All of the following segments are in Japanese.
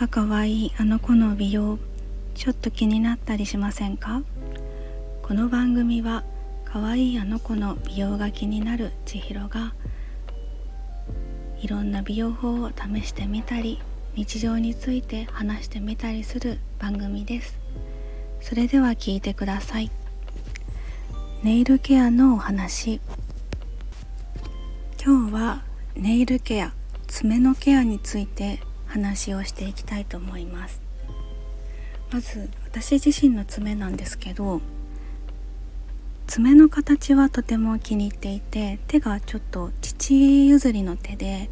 か可愛いあの子の美容ちょっと気になったりしませんか？この番組は可愛いあの子の美容が気になる千尋がいろんな美容法を試してみたり日常について話してみたりする番組です。それでは聞いてください。ネイルケアのお話。今日はネイルケア爪のケアについて話をしていきたいと思います。まず私自身の爪なんですけど爪の形はとても気に入っていて手がちょっと父譲りの手で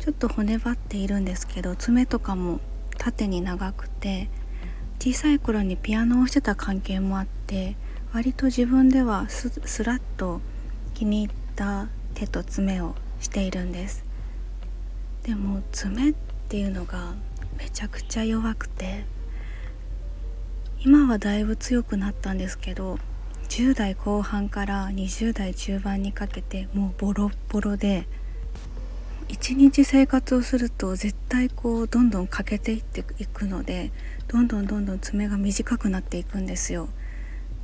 ちょっと骨張っているんですけど爪とかも縦に長くて小さい頃にピアノをしてた関係もあって割と自分ではススラッと気に入った手と爪をしているんです。でも爪ってていうのがめちゃくちゃ弱くて今はだいぶ強くなったんですけど10代後半から20代中盤にかけてもうボロッボロで一日生活をすると絶対こうどんどん欠けていっていくのでどんどんどんどん爪が短くなっていくんですよ。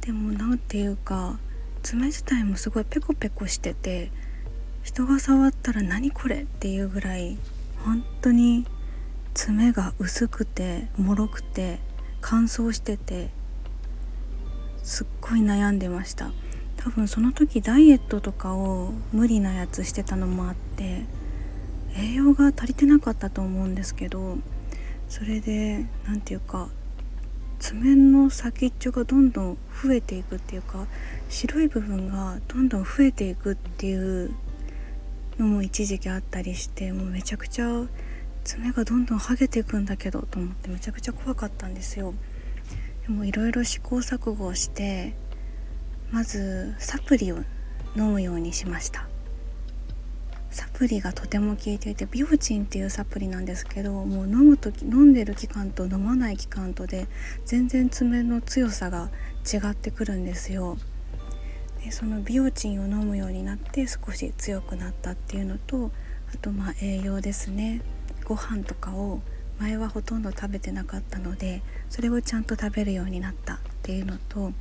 でも何ていうか爪自体もすごいペコペコしてて人が触ったら何これっていうぐらい本当に爪が薄くて脆くて乾燥しててすっごい悩んでました。多分その時ダイエットとかを無理なやつしてたのもあって栄養が足りてなかったと思うんですけどそれで何て言うか爪の先っちょがどんどん増えていくっていうか白い部分がどんどん増えていくっていうのも一時期あったりしてもうめちゃくちゃ爪がどんどん剥げていくんだけどと思ってめちゃくちゃ怖かったんですよ。でもいろいろ試行錯誤をしてまずサプリを飲むようにしました。サプリがとても効いていてビオチンっていうサプリなんですけどもう飲む時飲んでる期間と飲まない期間とで全然爪の強さが違ってくるんですよ。でそのビオチンを飲むようになって少し強くなったっていうのとあとまあ栄養ですね。ご飯とかを前はほとんど食べてなかったのでそれをちゃんと食べるようになったっていうのと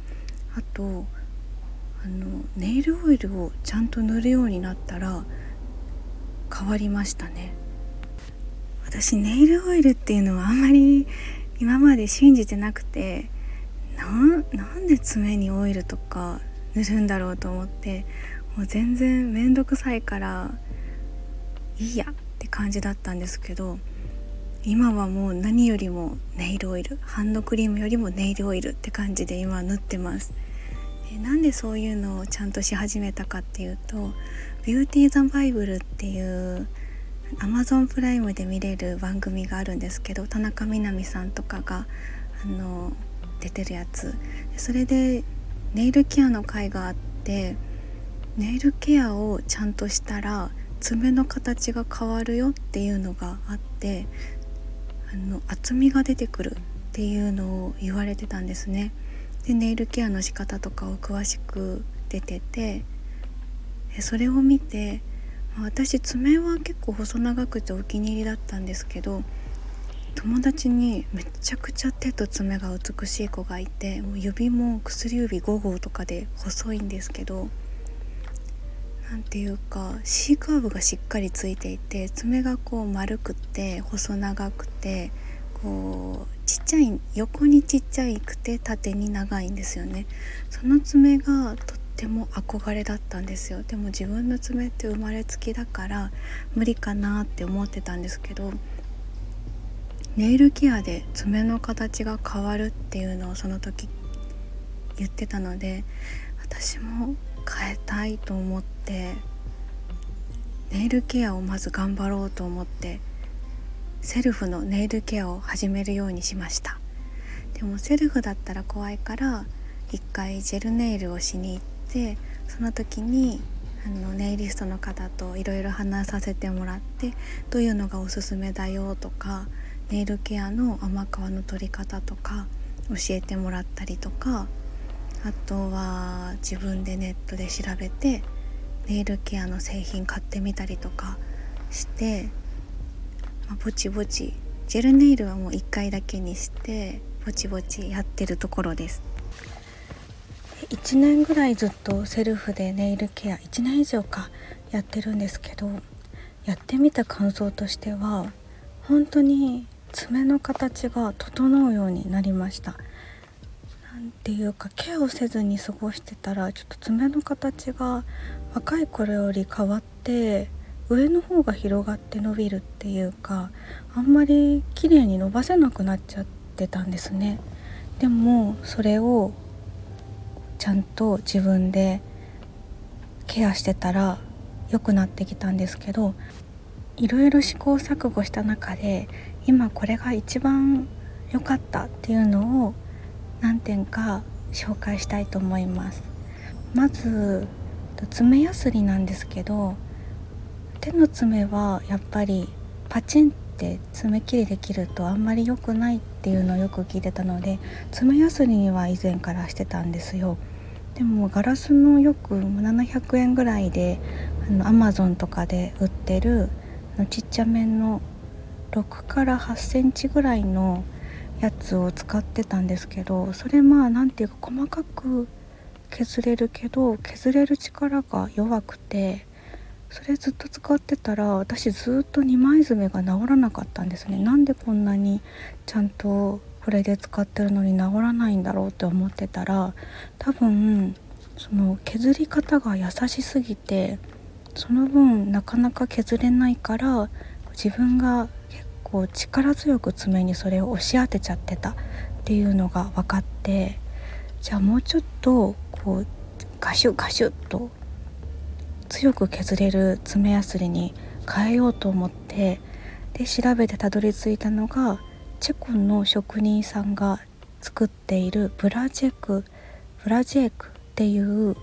あとあのネイルオイルをちゃんと塗るようになったら変わりましたね。私ネイルオイルっていうのはあんまり今まで信じてなくてなんで爪にオイルとか塗るんだろうと思ってもう全然めんどくさいからいいやっ感じだったんですけど今はもう何よりもネイルオイルハンドクリームよりもネイルオイルって感じで今塗ってます。でなんでそういうのをちゃんとし始めたかっていうとビューティーザバイブルっていうアマゾンプライムで見れる番組があるんですけど田中みな実さんとかがあの出てるやつ。それでネイルケアの回があってネイルケアをちゃんとしたら爪の形が変わるよっていうのがあってあの厚みが出てくるっていうのを言われてたんですね。でネイルケアの仕方とかを詳しく出ててそれを見て私爪は結構細長くてお気に入りだったんですけど友達にめちゃくちゃ手と爪が美しい子がいてもう指も薬指5号とかで細いんですけど何ていうか C カーブがしっかりついていて爪がこう丸くて細長くてこうちっちゃい横にちっちゃいくて縦に長いんですよね。その爪がとっても憧れだったんですよ。でも自分の爪って生まれつきだから無理かなって思ってたんですけどネイルケアで爪の形が変わるっていうのをその時言ってたので私も変えたいと思ってネイルケアをまず頑張ろうと思ってセルフのネイルケアを始めるようにしました。でもセルフだったら怖いから一回ジェルネイルをしに行ってその時にあのネイリストの方といろいろ話させてもらってどういうのがおすすめだよとかネイルケアの甘皮の取り方とか教えてもらったりとかあとは自分でネットで調べてネイルケアの製品買ってみたりとかして、まあ、ぼちぼちジェルネイルはもう1回だけにしてぼちぼちやってるところです。1年ぐらいずっとセルフでネイルケア1年以上かやってるんですけどやってみた感想としては本当に爪の形が整うようになりました。なんていうかケアをせずに過ごしてたらちょっと爪の形が若い頃より変わって上の方が広がって伸びるっていうかあんまり綺麗に伸ばせなくなっちゃってたんですね。でもそれをちゃんと自分でケアしてたら良くなってきたんですけどいろいろ試行錯誤した中で今これが一番良かったっていうのを何点か紹介したいと思います。まず爪やすりなんですけど手の爪はやっぱりパチンって爪切りできるとあんまり良くないっていうのをよく聞いてたので爪やすりには以前からしてたんですよ。でもガラスのよく700円ぐらいであのアマゾンとかで売ってるちっちゃめの6から8センチぐらいのやつを使ってたんですけどそれまあ何ていうか細かく削れるけど削れる力が弱くてそれずっと使ってたら私ずっと二枚爪が治らなかったんですね。なんでこんなにちゃんとこれで使ってるのに治らないんだろうって思ってたら多分その削り方が優しすぎてその分なかなか削れないから自分が結構力強く爪にそれを押し当てちゃってたっていうのが分かってじゃあもうちょっとこうガシュガシュッと強く削れる爪やすりに変えようと思ってで調べてたどり着いたのがチェコの職人さんが作っているブラジェクブラジェクっていう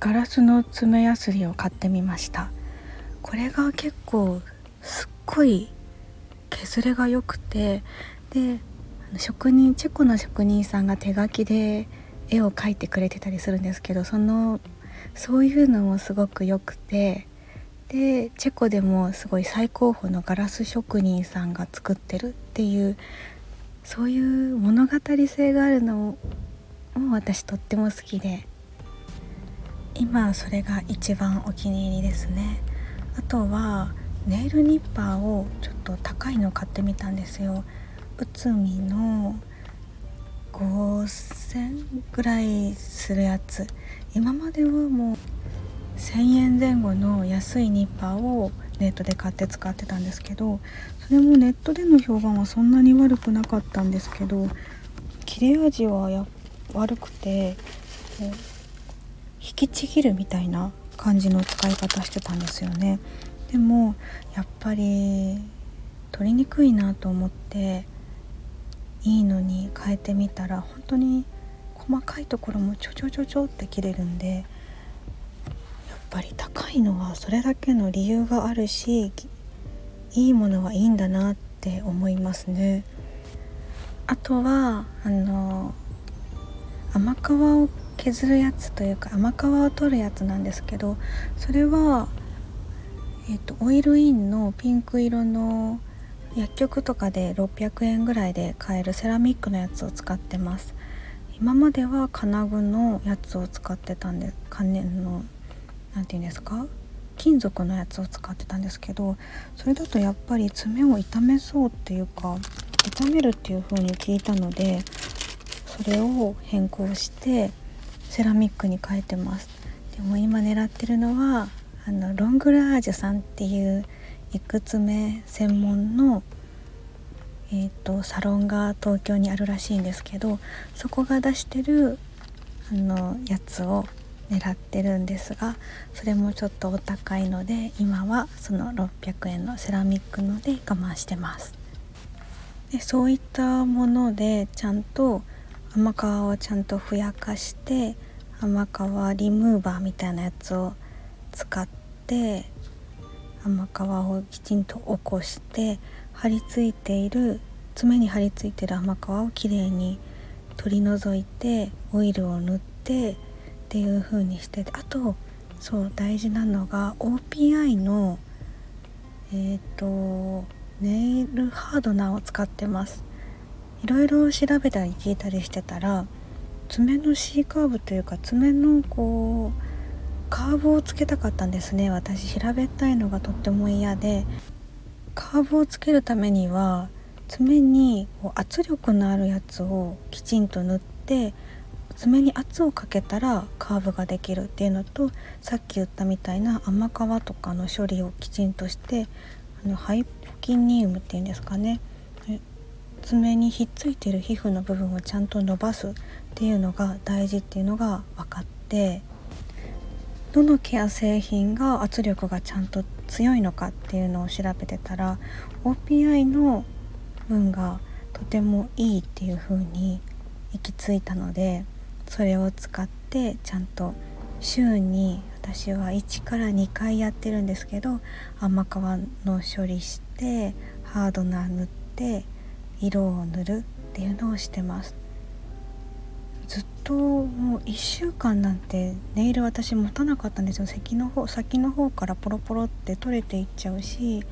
ガラスの爪やすりを買ってみました。これが結構すっごい削れが良くてで職人チェコの職人さんが手書きで絵を描いてくれてたりするんですけどそのそういうのもすごく良くてでチェコでもすごい最高峰のガラス職人さんが作ってるっていうそういう物語性があるのも私とっても好きで今それが一番お気に入りですね。あとはネイルニッパーをちょっと高いの買ってみたんですよ。内海の5000ぐらいするやつ。今まではもう1000円前後の安いニッパーをネットで買って使ってたんですけどそれもネットでの評判はそんなに悪くなかったんですけど切れ味はや悪くて引きちぎるみたいな感じの使い方してたんですよね。でもやっぱり取りにくいなと思っていいのに変えてみたら本当に細かいところもちょちょちょちょって切れるんでやっぱり高いのはそれだけの理由があるしいいものはいいんだなって思いますね。あとはあの甘皮を削るやつというか甘皮を取るやつなんですけどそれは、えーと、オイルインのピンク色の薬局とかで600円ぐらいで買えるセラミックのやつを使ってます。今までは金具のやつを使ってたんで金の何て言うんですか？金属のやつを使ってたんですけどそれだとやっぱり爪を傷めそうっていうか傷めるっていう風に聞いたのでそれを変更してセラミックに変えてます。でも今狙ってるのはあのロングラージュさんっていういくつ目専門のえーと、サロンが東京にあるらしいんですけどそこが出してるあのやつを狙ってるんですがそれもちょっとお高いので今はその600円のセラミックので我慢してます。でそういったものでちゃんと甘皮をちゃんとふやかして甘皮リムーバーみたいなやつを使って甘皮をきちんと起こして張り付いている爪に張り付いてる甘皮をきれいに取り除いてオイルを塗ってっていう風にしてあとそう大事なのが OPI のえっ、ー、とネイルハードナーを使ってます。いろいろ調べたり聞いたりしてたら爪の C カーブというか爪のこうカーブをつけたかったんですね。私平べったいのがとっても嫌で。カーブをつけるためには爪に圧力のあるやつをきちんと塗って爪に圧をかけたらカーブができるっていうのとさっき言ったみたいな甘皮とかの処理をきちんとしてあのハイポキニウムっていうんですかね。爪にひっついてる皮膚の部分をちゃんと伸ばすっていうのが大事っていうのが分かって。どのケア製品が圧力がちゃんと強いのかっていうのを調べてたら OPI の分がとてもいいっていう風に行き着いたのでそれを使ってちゃんと週に私は1から2回やってるんですけど甘皮の処理してハードナー塗って色を塗るっていうのをしてます。ずっともう1週間なんてネイル私持たなかったんですよ。先の方先の方からポロポロって取れていっちゃうし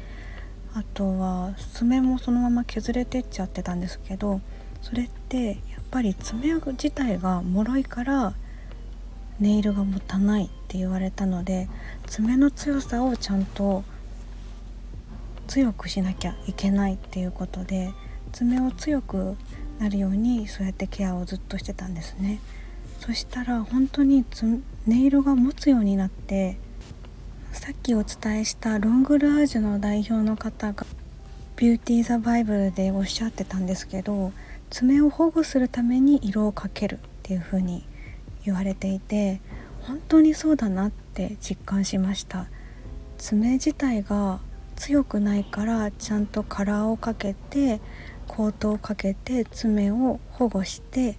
あとは爪もそのまま削れてっちゃってたんですけどそれってやっぱり爪自体が脆いからネイルが持たないって言われたので爪の強さをちゃんと強くしなきゃいけないっていうことで爪を強くなるようにそうやってケアをずっとしてたんですね。そしたら本当にネイルが持つようになってさっきお伝えしたロングラージュの代表の方がビューティーザバイブルでおっしゃってたんですけど爪を保護するために色をかけるっていう風に言われていて本当にそうだなって実感しました。爪自体が強くないからちゃんとカラーをかけてコートをかけて爪を保護して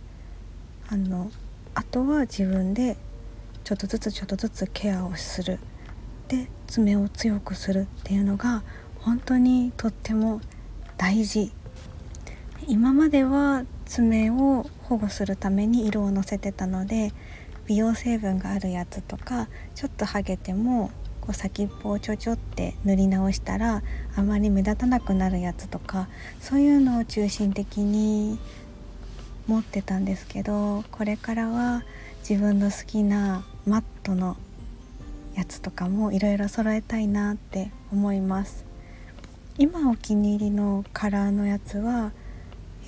あのあとは自分でちょっとずつちょっとずつケアをする。で爪を強くするっていうのが本当にとっても大事。今までは爪を保護するために色をのせてたので美容成分があるやつとかちょっとハゲてもこう先っぽをちょちょって塗り直したらあまり目立たなくなるやつとかそういうのを中心的に持ってたんですけどこれからは自分の好きなマットのやつとかもいろいろ揃えたいなって思います。今お気に入りのカラーのやつは、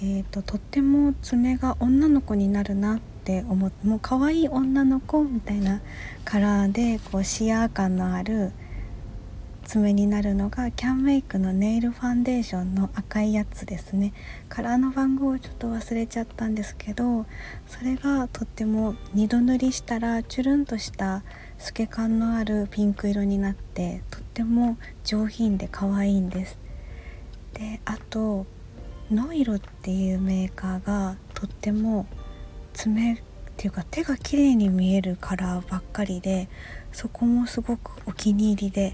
えーと、とっても爪が女の子になるなってって思ってもう可愛い女の子みたいなカラーでこうシアー感のある爪になるのがキャンメイクのネイルファンデーションの赤いやつですね。カラーの番号をちょっと忘れちゃったんですけどそれがとっても2度塗りしたらチュルンとした透け感のあるピンク色になってとっても上品で可愛いんです。であとノイロっていうメーカーがとっても爪っていうか手が綺麗に見えるカラーばっかりでそこもすごくお気に入りで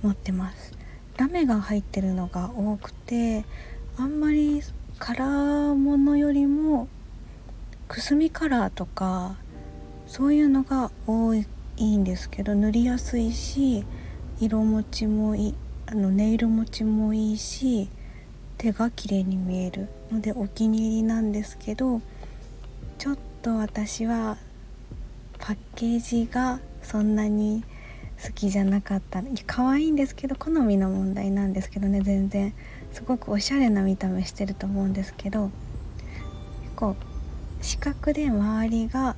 持ってます。ラメが入ってるのが多くてあんまりカラーものよりもくすみカラーとかそういうのが多いんですけど塗りやすいし色持ちもいいあのネイル持ちもいいし手が綺麗に見えるのでお気に入りなんですけどちょっと私はパッケージがそんなに好きじゃなかった可愛いんですけど好みの問題なんですけどね全然。すごくおしゃれな見た目してると思うんですけど結構四角で周りが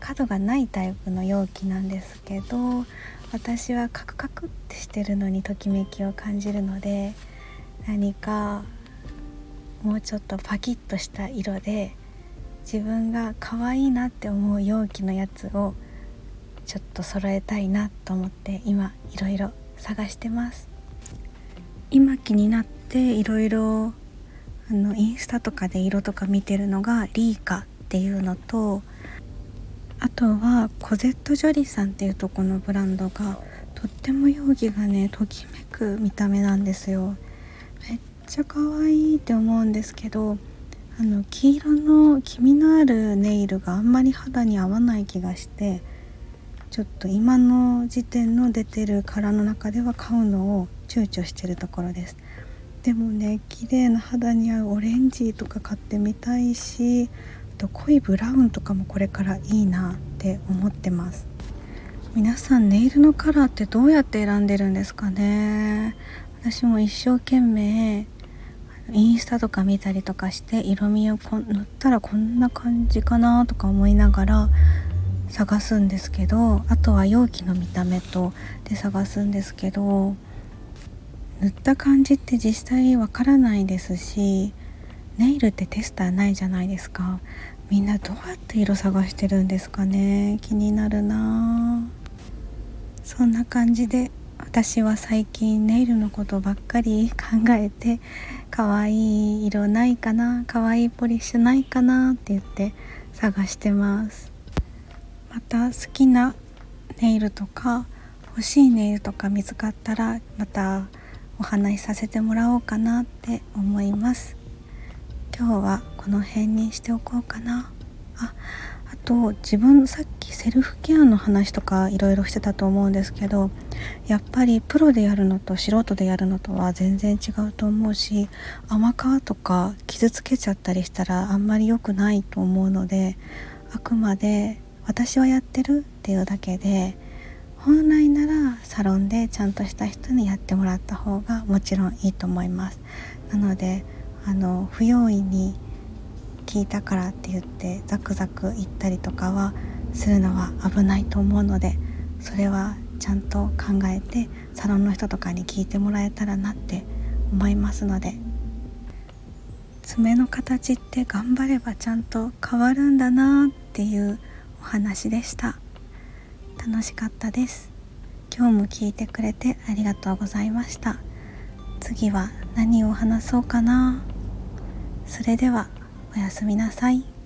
角がないタイプの容器なんですけど私はカクカクってしてるのにときめきを感じるので何かもうちょっとパキッとした色で自分が可愛いなって思う容器のやつをちょっと揃えたいなと思って今いろいろ探してます。今気になっていろいろあのインスタとかで色とか見てるのがリーカっていうのとあとはコゼット・ジョリさんっていうとこのブランドがとっても容器がねときめく見た目なんですよ。めっちゃ可愛いって思うんですけどあの黄色の黄身のあるネイルがあんまり肌に合わない気がしてちょっと今の時点の出てる殻の中では買うのを躊躇してるところです。でもね綺麗な肌に合うオレンジとか買ってみたいしあと濃いブラウンとかもこれからいいなって思ってます。皆さんネイルのカラーってどうやって選んでるんですかね？私も一生懸命インスタとか見たりとかして色味をこ塗ったらこんな感じかなとか思いながら探すんですけどあとは容器の見た目とで探すんですけど塗った感じって実際わからないですしネイルってテスターないじゃないですか。みんなどうやって色探してるんですかね。気になるなそんな感じで私は最近ネイルのことばっかり考えて可愛い色ないかな可愛いポリッシュないかなって言って探してます。また好きなネイルとか欲しいネイルとか見つかったらまたお話しさせてもらおうかなって思います。今日はこの辺にしておこうかな。ああと自分さっきセルフケアの話とかいろいろしてたと思うんですけどやっぱりプロでやるのと素人でやるのとは全然違うと思うし甘皮とか傷つけちゃったりしたらあんまり良くないと思うのであくまで私はやってるっていうだけで本来ならサロンでちゃんとした人にやってもらった方がもちろんいいと思います。なのであの不用意に聞いたからって言ってザクザク言ったりとかはするのは危ないと思うのでそれはちゃんと考えてサロンの人とかに聞いてもらえたらなって思いますので。爪の形って頑張ればちゃんと変わるんだなっていうお話でした。楽しかったです。今日も聞いてくれてありがとうございました。次は何を話そうかな。それではおやすみなさい。